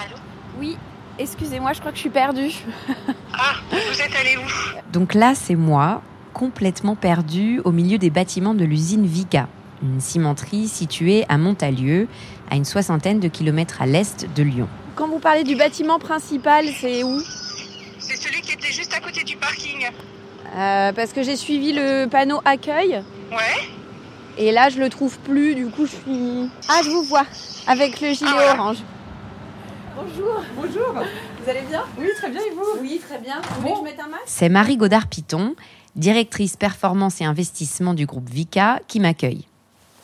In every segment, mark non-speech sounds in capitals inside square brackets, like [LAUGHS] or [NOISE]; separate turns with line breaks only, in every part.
Allô
Oui, excusez-moi, je crois que je suis perdue.
Ah, vous êtes allé où
Donc là, c'est moi, complètement perdue au milieu des bâtiments de l'usine Vica, une cimenterie située à Montalieu, à une soixantaine de kilomètres à l'est de Lyon.
Quand vous parlez du bâtiment principal, c'est où?
C'est celui qui était juste à côté du parking.
Euh, Parce que j'ai suivi le panneau accueil
Ouais
et là je le trouve plus, du coup je suis. Ah, je vous vois avec le gilet
Ah, voilà.
orange.
Bonjour. Bonjour. Vous allez bien? Oui, très bien. Et vous?
Oui, très bien. Vous voulez que je mette un masque?
C'est Marie Godard-Piton, directrice performance et investissement du groupe Vica, qui m'accueille.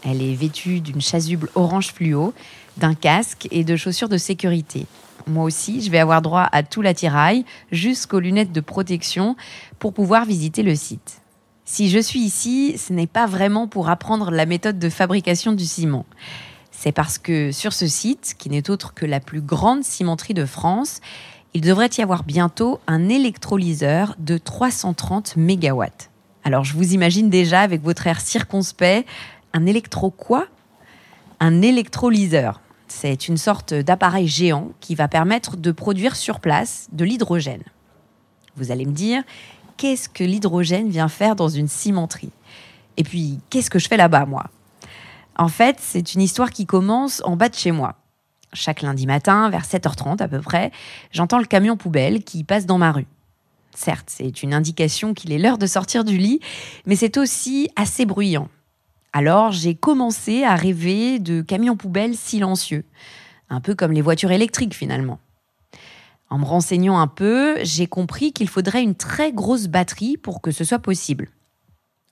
Elle est vêtue d'une chasuble orange fluo, d'un casque et de chaussures de sécurité. Moi aussi, je vais avoir droit à tout l'attirail, jusqu'aux lunettes de protection, pour pouvoir visiter le site. Si je suis ici, ce n'est pas vraiment pour apprendre la méthode de fabrication du ciment. C'est parce que sur ce site, qui n'est autre que la plus grande cimenterie de France, il devrait y avoir bientôt un électrolyseur de 330 mégawatts. Alors je vous imagine déjà avec votre air circonspect, un électro quoi? Un électrolyseur. C'est une sorte d'appareil géant qui va permettre de produire sur place de l'hydrogène. Vous allez me dire, qu'est-ce que l'hydrogène vient faire dans une cimenterie? Et puis, qu'est-ce que je fais là-bas, moi? En fait, c'est une histoire qui commence en bas de chez moi. Chaque lundi matin, vers 7h30 à peu près, j'entends le camion poubelle qui passe dans ma rue. Certes, c'est une indication qu'il est l'heure de sortir du lit, mais c'est aussi assez bruyant. Alors j'ai commencé à rêver de camions poubelles silencieux, un peu comme les voitures électriques finalement. En me renseignant un peu, j'ai compris qu'il faudrait une très grosse batterie pour que ce soit possible.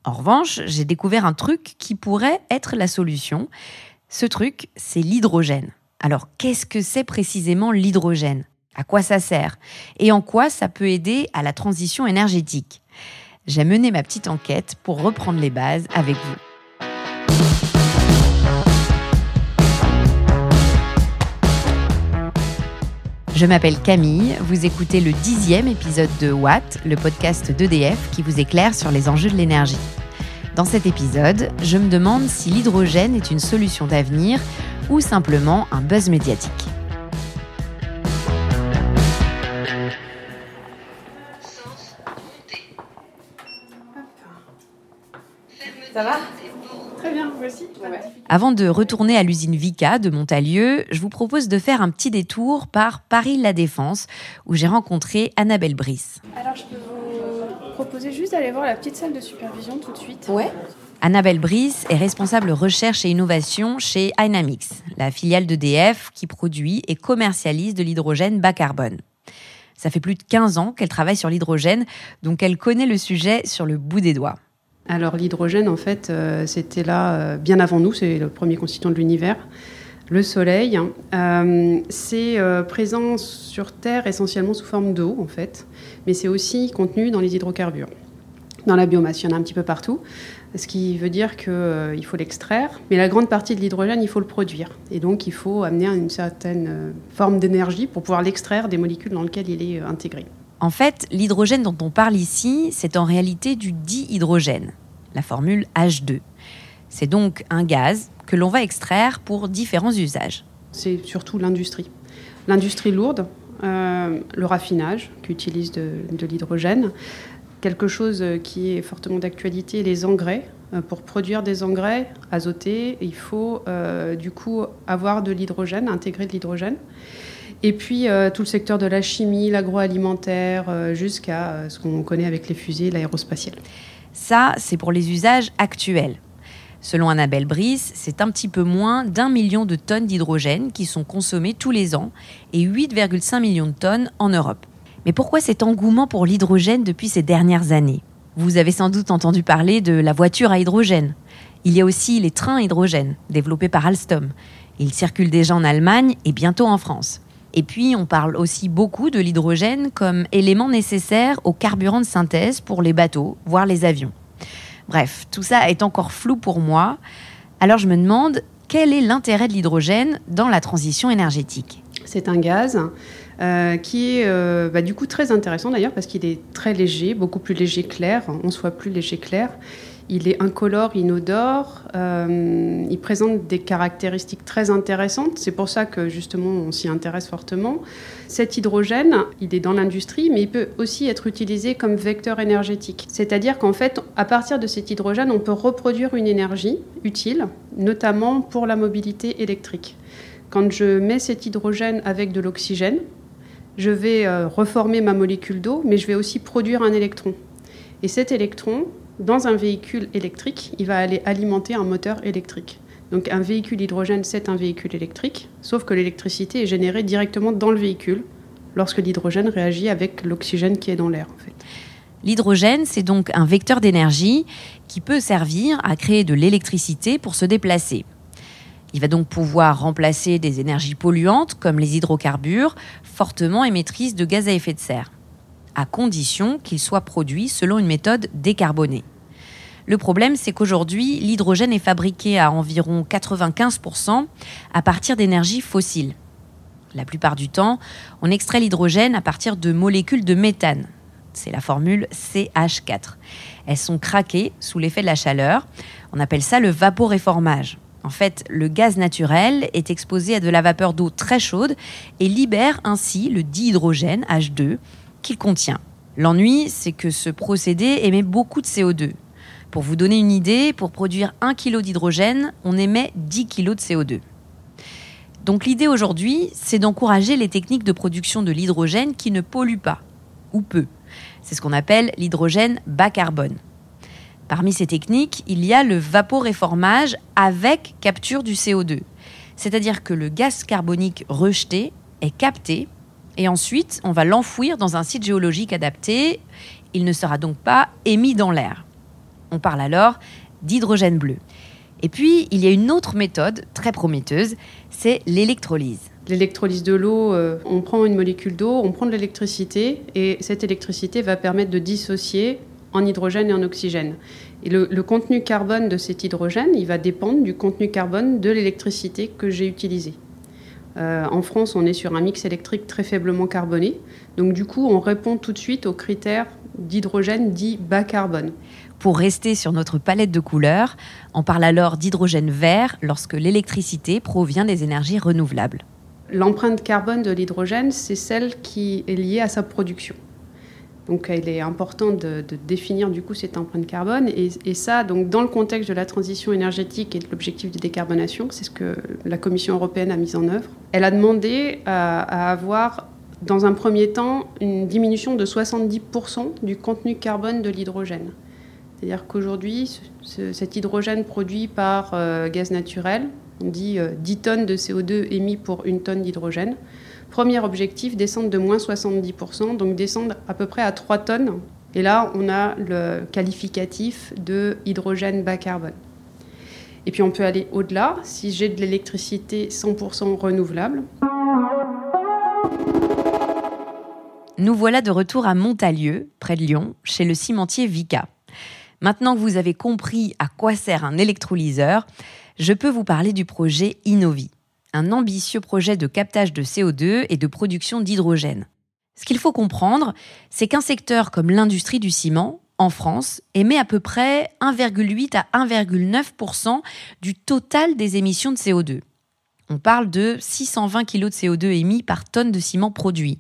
En revanche, j'ai découvert un truc qui pourrait être la solution. Ce truc, c'est l'hydrogène. Alors, qu'est-ce que c'est précisément l'hydrogène? À quoi ça sert? Et en quoi ça peut aider à la transition énergétique? J'ai mené ma petite enquête pour reprendre les bases avec vous. Je m'appelle Camille, vous écoutez le dixième épisode de Watt, le podcast d'EDF qui vous éclaire sur les enjeux de l'énergie. Dans cet épisode, je me demande si l'hydrogène est une solution d'avenir ou simplement un buzz médiatique. Avant de retourner à l'usine Vica de Montalieu, je vous propose de faire un petit détour par Paris-La Défense, où j'ai rencontré Annabelle Brice.
Alors, je peux vous proposer juste d'aller voir la petite salle de supervision tout de suite.
Ouais.
Annabelle Brice est responsable recherche et innovation chez Dynamics, la filiale d'EDF qui produit et commercialise de l'hydrogène bas carbone. Ça fait plus de 15 ans qu'elle travaille sur l'hydrogène, donc elle connaît le sujet sur le bout des doigts.
Alors l'hydrogène, en fait, euh, c'était là euh, bien avant nous, c'est le premier constituant de l'univers. Le Soleil, euh, c'est présent sur Terre essentiellement sous forme d'eau, en fait, mais c'est aussi contenu dans les hydrocarbures. Dans la biomasse, il y en a un petit peu partout, ce qui veut dire qu'il faut l'extraire, mais la grande partie de l'hydrogène, il faut le produire. Et donc, il faut amener une certaine forme d'énergie pour pouvoir l'extraire des molécules dans lesquelles il est intégré.
En fait, l'hydrogène dont on parle ici, c'est en réalité du dihydrogène, la formule H2. C'est donc un gaz que l'on va extraire pour différents usages.
c'est surtout l'industrie. L'industrie lourde, euh, le raffinage qui utilise de, l'hydrogène, quelque chose qui est fortement d'actualité, les engrais. Euh, Pour produire des engrais azotés, il faut euh, du coup avoir de l'hydrogène, intégrer de l'hydrogène. Et puis euh, tout le secteur de la chimie, l'agroalimentaire, euh, jusqu'à euh, ce qu'on connaît avec les fusées, l'aérospatiale.
Ça, c'est pour les usages actuels. Selon Annabelle Brice, c'est un petit peu moins d'un million de tonnes d'hydrogène qui sont consommées tous les ans et 8,5 millions de tonnes en Europe. Mais pourquoi cet engouement pour l'hydrogène depuis ces dernières années? Vous avez sans doute entendu parler de la voiture à hydrogène. Il y a aussi les trains à hydrogène, développés par Alstom. Ils circulent déjà en Allemagne et bientôt en France. Et puis, on parle aussi beaucoup de l'hydrogène comme élément nécessaire au carburant de synthèse pour les bateaux, voire les avions. Bref, tout ça est encore flou pour moi. Alors je me demande, quel est l'intérêt de l'hydrogène dans la transition énergétique?
C'est un gaz euh, qui est euh, bah, du coup très intéressant d'ailleurs parce qu'il est très léger, beaucoup plus léger que l'air, 11 fois plus léger que l'air. Il est incolore, inodore, euh, il présente des caractéristiques très intéressantes, c'est pour ça que justement on s'y intéresse fortement. Cet hydrogène, il est dans l'industrie, mais il peut aussi être utilisé comme vecteur énergétique. C'est-à-dire qu'en fait, à partir de cet hydrogène, on peut reproduire une énergie utile, notamment pour la mobilité électrique. Quand je mets cet hydrogène avec de l'oxygène, je vais euh, reformer ma molécule d'eau, mais je vais aussi produire un électron. Et cet électron, dans un véhicule électrique, il va aller alimenter un moteur électrique. Donc un véhicule hydrogène, c'est un véhicule électrique, sauf que l'électricité est générée directement dans le véhicule lorsque l'hydrogène réagit avec l'oxygène qui est dans l'air.
L'hydrogène, c'est donc un vecteur d'énergie qui peut servir à créer de l'électricité pour se déplacer. Il va donc pouvoir remplacer des énergies polluantes comme les hydrocarbures, fortement émettrices de gaz à effet de serre, à condition qu'il soit produit selon une méthode décarbonée. Le problème, c'est qu'aujourd'hui, l'hydrogène est fabriqué à environ 95% à partir d'énergies fossiles. La plupart du temps, on extrait l'hydrogène à partir de molécules de méthane. C'est la formule CH4. Elles sont craquées sous l'effet de la chaleur. On appelle ça le vaporéformage. En fait, le gaz naturel est exposé à de la vapeur d'eau très chaude et libère ainsi le dihydrogène H2 qu'il contient. L'ennui, c'est que ce procédé émet beaucoup de CO2. Pour vous donner une idée, pour produire 1 kg d'hydrogène, on émet 10 kg de CO2. Donc l'idée aujourd'hui, c'est d'encourager les techniques de production de l'hydrogène qui ne polluent pas, ou peu. C'est ce qu'on appelle l'hydrogène bas carbone. Parmi ces techniques, il y a le vaporéformage avec capture du CO2. C'est-à-dire que le gaz carbonique rejeté est capté et ensuite on va l'enfouir dans un site géologique adapté. Il ne sera donc pas émis dans l'air. On parle alors d'hydrogène bleu. Et puis, il y a une autre méthode très prometteuse, c'est l'électrolyse.
L'électrolyse de l'eau, euh, on prend une molécule d'eau, on prend de l'électricité et cette électricité va permettre de dissocier en hydrogène et en oxygène. Et le, contenu carbone de cet hydrogène, il va dépendre du contenu carbone de l'électricité que j'ai utilisée. Euh, en France, on est sur un mix électrique très faiblement carboné. Donc du coup, on répond tout de suite aux critères d'hydrogène dit bas carbone.
Pour rester sur notre palette de couleurs, on parle alors d'hydrogène vert lorsque l'électricité provient des énergies renouvelables.
L'empreinte carbone de l'hydrogène, c'est celle qui est liée à sa production. Donc il est important de, définir du coup cette empreinte carbone et, ça, donc dans le contexte de la transition énergétique et de l'objectif de décarbonation, c'est ce que la Commission européenne a mis en œuvre. Elle a demandé à, avoir dans un premier temps une diminution de 70% du contenu carbone de l'hydrogène. C'est-à-dire qu'aujourd'hui, cet hydrogène produit par euh, gaz naturel, on dit 10 euh, tonnes de CO2 émis pour une tonne d'hydrogène. Premier objectif, descendre de moins 70%, donc descendre à peu près à 3 tonnes. Et là, on a le qualificatif de hydrogène bas carbone. Et puis on peut aller au-delà, si j'ai de l'électricité 100% renouvelable.
Nous voilà de retour à Montalieu, près de Lyon, chez le cimentier Vica. Maintenant que vous avez compris à quoi sert un électrolyseur, je peux vous parler du projet Innovi un ambitieux projet de captage de CO2 et de production d'hydrogène. Ce qu'il faut comprendre, c'est qu'un secteur comme l'industrie du ciment, en France, émet à peu près 1,8 à 1,9% du total des émissions de CO2. On parle de 620 kg de CO2 émis par tonne de ciment produit.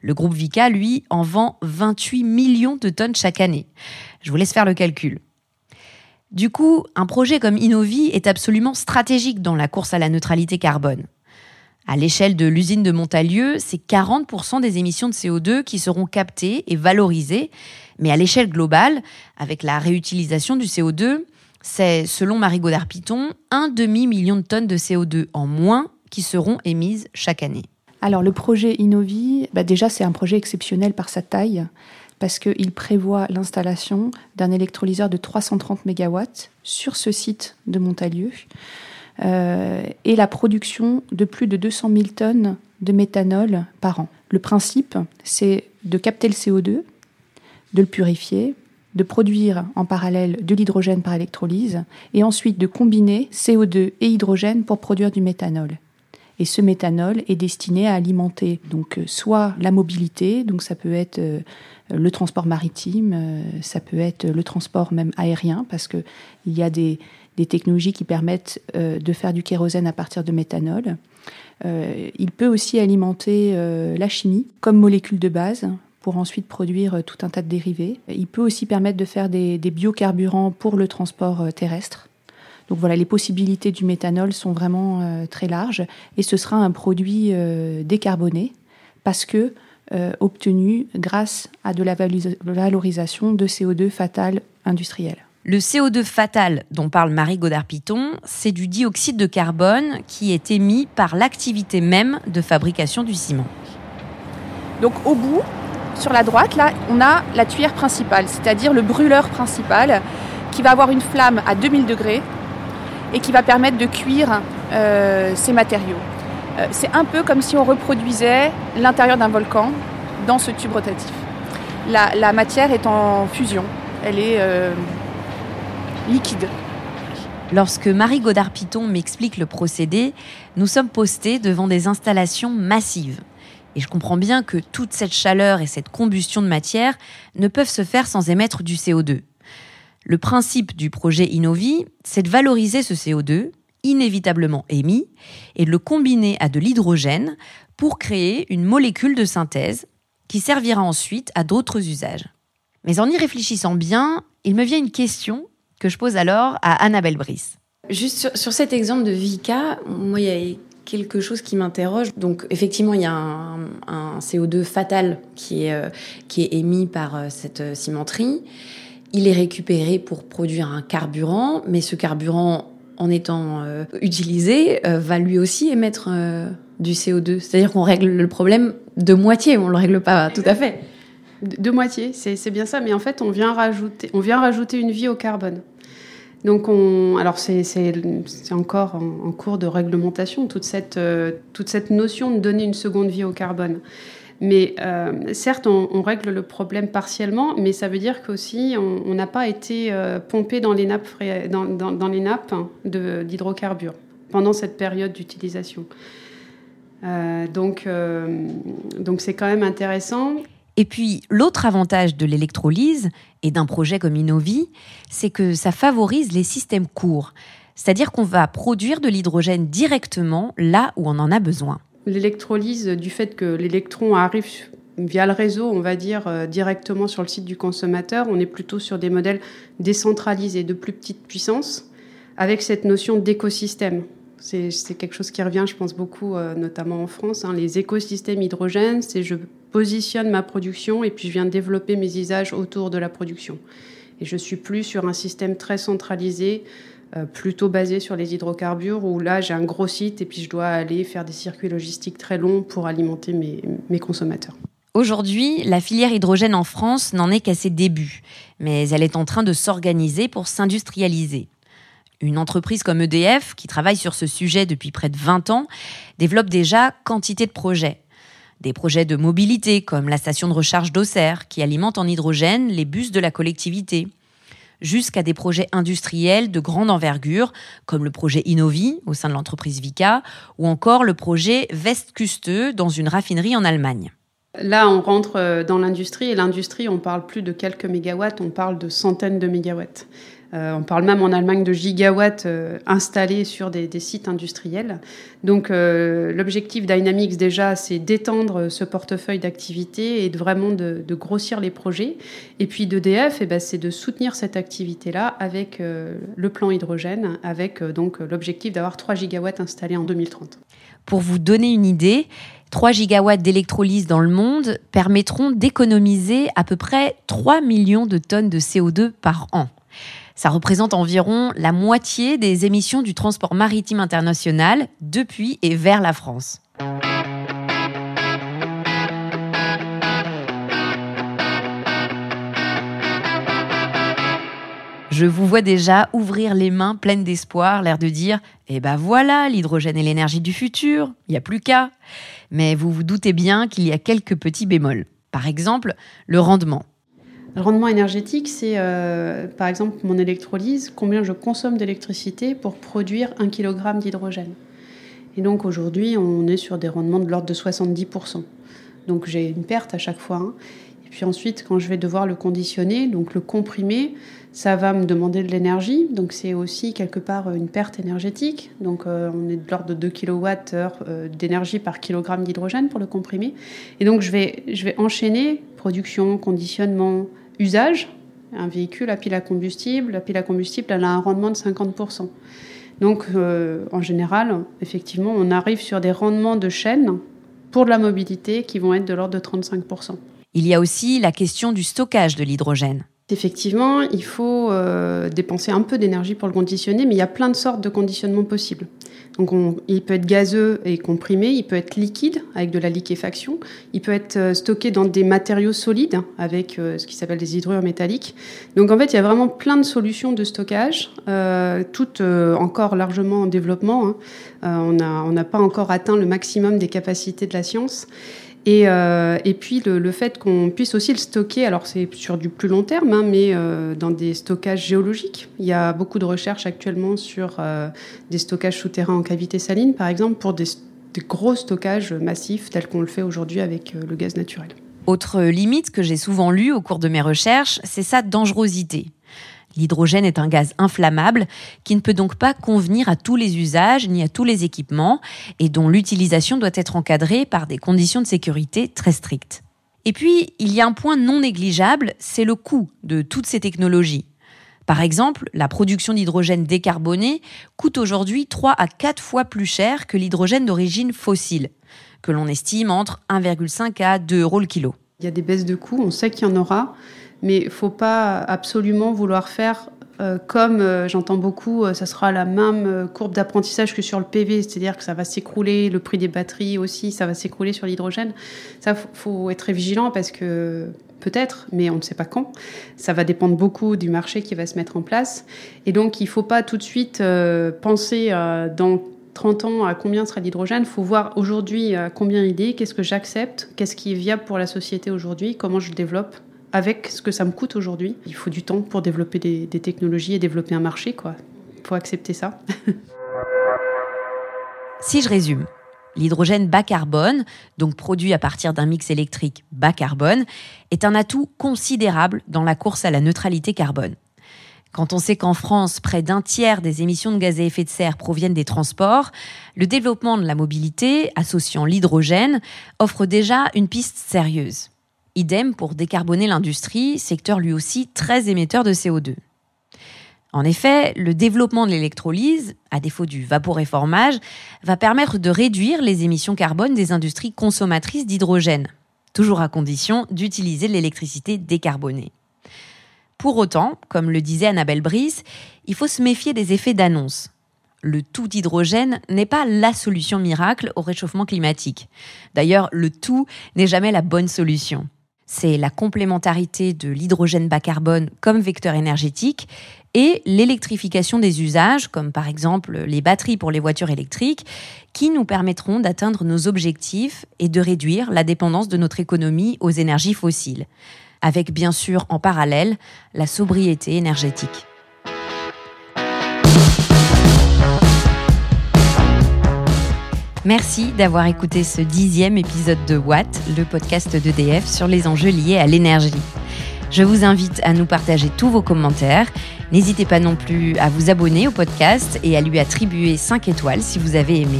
Le groupe Vica, lui, en vend 28 millions de tonnes chaque année. Je vous laisse faire le calcul. Du coup, un projet comme Innovi est absolument stratégique dans la course à la neutralité carbone. À l'échelle de l'usine de Montalieu, c'est 40% des émissions de CO2 qui seront captées et valorisées, mais à l'échelle globale, avec la réutilisation du CO2, c'est, selon Marie Godard-Piton, un demi-million de tonnes de CO2 en moins qui seront émises chaque année.
Alors le projet Innovi, bah déjà c'est un projet exceptionnel par sa taille parce qu'il prévoit l'installation d'un électrolyseur de 330 MW sur ce site de Montalieu euh, et la production de plus de 200 000 tonnes de méthanol par an. Le principe, c'est de capter le CO2, de le purifier, de produire en parallèle de l'hydrogène par électrolyse et ensuite de combiner CO2 et hydrogène pour produire du méthanol. Et ce méthanol est destiné à alimenter donc soit la mobilité, donc ça peut être le transport maritime, ça peut être le transport même aérien, parce que il y a des, des technologies qui permettent de faire du kérosène à partir de méthanol. il peut aussi alimenter la chimie comme molécule de base pour ensuite produire tout un tas de dérivés. Il peut aussi permettre de faire des, des biocarburants pour le transport terrestre. Donc voilà, les possibilités du méthanol sont vraiment euh, très larges et ce sera un produit euh, décarboné parce que euh, obtenu grâce à de la valorisation de CO2 fatal industriel.
Le CO2 fatal dont parle Marie Godard-Piton, c'est du dioxyde de carbone qui est émis par l'activité même de fabrication du ciment.
Donc au bout, sur la droite, là, on a la tuyère principale, c'est-à-dire le brûleur principal qui va avoir une flamme à 2000 degrés et qui va permettre de cuire euh, ces matériaux. Euh, c'est un peu comme si on reproduisait l'intérieur d'un volcan dans ce tube rotatif. La, matière est en fusion, elle est euh, liquide.
Lorsque Marie Godard-Piton m'explique le procédé, nous sommes postés devant des installations massives. Et je comprends bien que toute cette chaleur et cette combustion de matière ne peuvent se faire sans émettre du CO2. Le principe du projet Innovi, c'est de valoriser ce CO2, inévitablement émis, et de le combiner à de l'hydrogène pour créer une molécule de synthèse qui servira ensuite à d'autres usages. Mais en y réfléchissant bien, il me vient une question que je pose alors à Annabelle Brice.
Juste sur, cet exemple de Vika, moi, il y a quelque chose qui m'interroge. Donc, effectivement, il y a un, CO2 fatal qui est, euh, qui est émis par euh, cette euh, cimenterie. Il est récupéré pour produire un carburant, mais ce carburant, en étant euh, utilisé, euh, va lui aussi émettre euh, du CO2. C'est-à-dire qu'on règle le problème de moitié, on ne le règle pas tout à fait.
De, moitié, c'est bien ça, mais en fait, on vient rajouter, on vient rajouter une vie au carbone. Donc, on, alors c'est encore en, en, cours de réglementation, toute cette, toute cette notion de donner une seconde vie au carbone. Mais euh, certes, on, règle le problème partiellement, mais ça veut dire qu'aussi, on n'a pas été euh, pompé dans les nappes, nappes d'hydrocarbures pendant cette période d'utilisation. Euh, donc, donc c'est quand même intéressant.
Et puis, l'autre avantage de l'électrolyse et d'un projet comme Innovi, c'est que ça favorise les systèmes courts. C'est-à-dire qu'on va produire de l'hydrogène directement là où on en a besoin
l'électrolyse du fait que l'électron arrive via le réseau, on va dire, euh, directement sur le site du consommateur. On est plutôt sur des modèles décentralisés de plus petite puissance, avec cette notion d'écosystème. C'est quelque chose qui revient, je pense, beaucoup, euh, notamment en France. Hein. Les écosystèmes hydrogènes, c'est je positionne ma production et puis je viens développer mes usages autour de la production. Et je suis plus sur un système très centralisé plutôt basé sur les hydrocarbures, où là j'ai un gros site et puis je dois aller faire des circuits logistiques très longs pour alimenter mes, mes consommateurs.
Aujourd'hui, la filière hydrogène en France n'en est qu'à ses débuts, mais elle est en train de s'organiser pour s'industrialiser. Une entreprise comme EDF, qui travaille sur ce sujet depuis près de 20 ans, développe déjà quantité de projets. Des projets de mobilité, comme la station de recharge d'Auxerre, qui alimente en hydrogène les bus de la collectivité jusqu'à des projets industriels de grande envergure, comme le projet Innovi au sein de l'entreprise Vika, ou encore le projet Westküste dans une raffinerie en Allemagne.
Là, on rentre euh, dans l'industrie, et l'industrie, on parle plus de quelques mégawatts, on parle de centaines de mégawatts. Euh, on parle même en Allemagne de gigawatts euh, installés sur des, sites industriels. Donc euh, l'objectif Dynamics déjà, c'est d'étendre ce portefeuille d'activités et de vraiment de, grossir les projets. Et puis d'EDF, eh ben, c'est de soutenir cette activité-là avec le plan hydrogène, avec donc l'objectif d'avoir 3 gigawatts installés en 2030.
Pour vous donner une idée, 3 gigawatts d'électrolyse dans le monde permettront d'économiser à peu près 3 millions de tonnes de CO2 par an. Ça représente environ la moitié des émissions du transport maritime international depuis et vers la France. Je vous vois déjà ouvrir les mains pleines d'espoir, l'air de dire Eh ben voilà, l'hydrogène est l'énergie du futur, il n'y a plus qu'à. Mais vous vous doutez bien qu'il y a quelques petits bémols. Par exemple, le rendement.
Le rendement énergétique, c'est euh, par exemple mon électrolyse, combien je consomme d'électricité pour produire un kilogramme d'hydrogène. Et donc aujourd'hui, on est sur des rendements de l'ordre de 70%. Donc j'ai une perte à chaque fois. Hein. Et puis ensuite, quand je vais devoir le conditionner, donc le comprimer, ça va me demander de l'énergie. Donc c'est aussi quelque part une perte énergétique. Donc euh, on est de l'ordre de 2 kWh euh, d'énergie par kilogramme d'hydrogène pour le comprimer. Et donc je vais enchaîner production, conditionnement, usage. Un véhicule à pile à combustible, la pile à combustible, elle a un rendement de 50%. Donc, euh, en général, effectivement, on arrive sur des rendements de chaîne pour la mobilité qui vont être de l'ordre de 35%.
Il y a aussi la question du stockage de l'hydrogène.
Effectivement, il faut euh, dépenser un peu d'énergie pour le conditionner, mais il y a plein de sortes de conditionnements possibles. Donc, il peut être gazeux et comprimé, il peut être liquide avec de la liquéfaction, il peut être euh, stocké dans des matériaux solides avec euh, ce qui s'appelle des hydrures métalliques. Donc, en fait, il y a vraiment plein de solutions de stockage, toutes encore largement en développement. Hein. on n'a pas encore atteint le maximum des capacités de la science. Et, euh, et puis le, fait qu'on puisse aussi le stocker, alors c'est sur du plus long terme, hein, mais euh, dans des stockages géologiques. Il y a beaucoup de recherches actuellement sur euh, des stockages souterrains en cavité saline, par exemple, pour des gros stockages massifs tels qu'on le fait aujourd'hui avec le gaz naturel.
Autre limite que j'ai souvent lue au cours de mes recherches, c'est sa dangerosité. L'hydrogène est un gaz inflammable qui ne peut donc pas convenir à tous les usages ni à tous les équipements et dont l'utilisation doit être encadrée par des conditions de sécurité très strictes. Et puis, il y a un point non négligeable, c'est le coût de toutes ces technologies. Par exemple, la production d'hydrogène décarboné coûte aujourd'hui 3 à 4 fois plus cher que l'hydrogène d'origine fossile, que l'on estime entre 1,5 à 2 euros le kilo.
Il y a des baisses de coûts, on sait qu'il y en aura mais faut pas absolument vouloir faire euh, comme euh, j'entends beaucoup, euh, ça sera la même courbe d'apprentissage que sur le PV, c'est-à-dire que ça va s'écrouler, le prix des batteries aussi, ça va s'écrouler sur l'hydrogène. Ça, faut être très vigilant parce que peut-être, mais on ne sait pas quand. Ça va dépendre beaucoup du marché qui va se mettre en place. Et donc, il ne faut pas tout de suite penser dans 30 ans à combien sera l'hydrogène. Il faut voir aujourd'hui combien il est, qu'est-ce que j'accepte, qu'est-ce qui est viable pour la société aujourd'hui, comment je le développe avec ce que ça me coûte aujourd'hui. Il faut du temps pour développer des, technologies et développer un marché, quoi. Il faut accepter ça. [LAUGHS]
si je résume, l'hydrogène bas carbone, donc produit à partir d'un mix électrique bas carbone, est un atout considérable dans la course à la neutralité carbone. Quand on sait qu'en France, près d'un tiers des émissions de gaz à effet de serre proviennent des transports, le développement de la mobilité, associant l'hydrogène, offre déjà une piste sérieuse. Idem pour décarboner l'industrie, secteur lui aussi très émetteur de CO2. En effet, le développement de l'électrolyse, à défaut du vaporéformage, va permettre de réduire les émissions carbone des industries consommatrices d'hydrogène, toujours à condition d'utiliser l'électricité décarbonée. Pour autant, comme le disait Annabelle Brice, il faut se méfier des effets d'annonce. Le tout d'hydrogène n'est pas la solution miracle au réchauffement climatique. D'ailleurs, le tout n'est jamais la bonne solution c'est la complémentarité de l'hydrogène bas carbone comme vecteur énergétique et l'électrification des usages, comme par exemple les batteries pour les voitures électriques, qui nous permettront d'atteindre nos objectifs et de réduire la dépendance de notre économie aux énergies fossiles, avec bien sûr en parallèle la sobriété énergétique. Merci d'avoir écouté ce dixième épisode de Watt, le podcast d'EDF sur les enjeux liés à l'énergie. Je vous invite à nous partager tous vos commentaires. N'hésitez pas non plus à vous abonner au podcast et à lui attribuer 5 étoiles si vous avez aimé.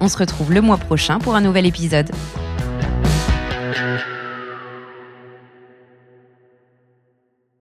On se retrouve le mois prochain pour un nouvel épisode.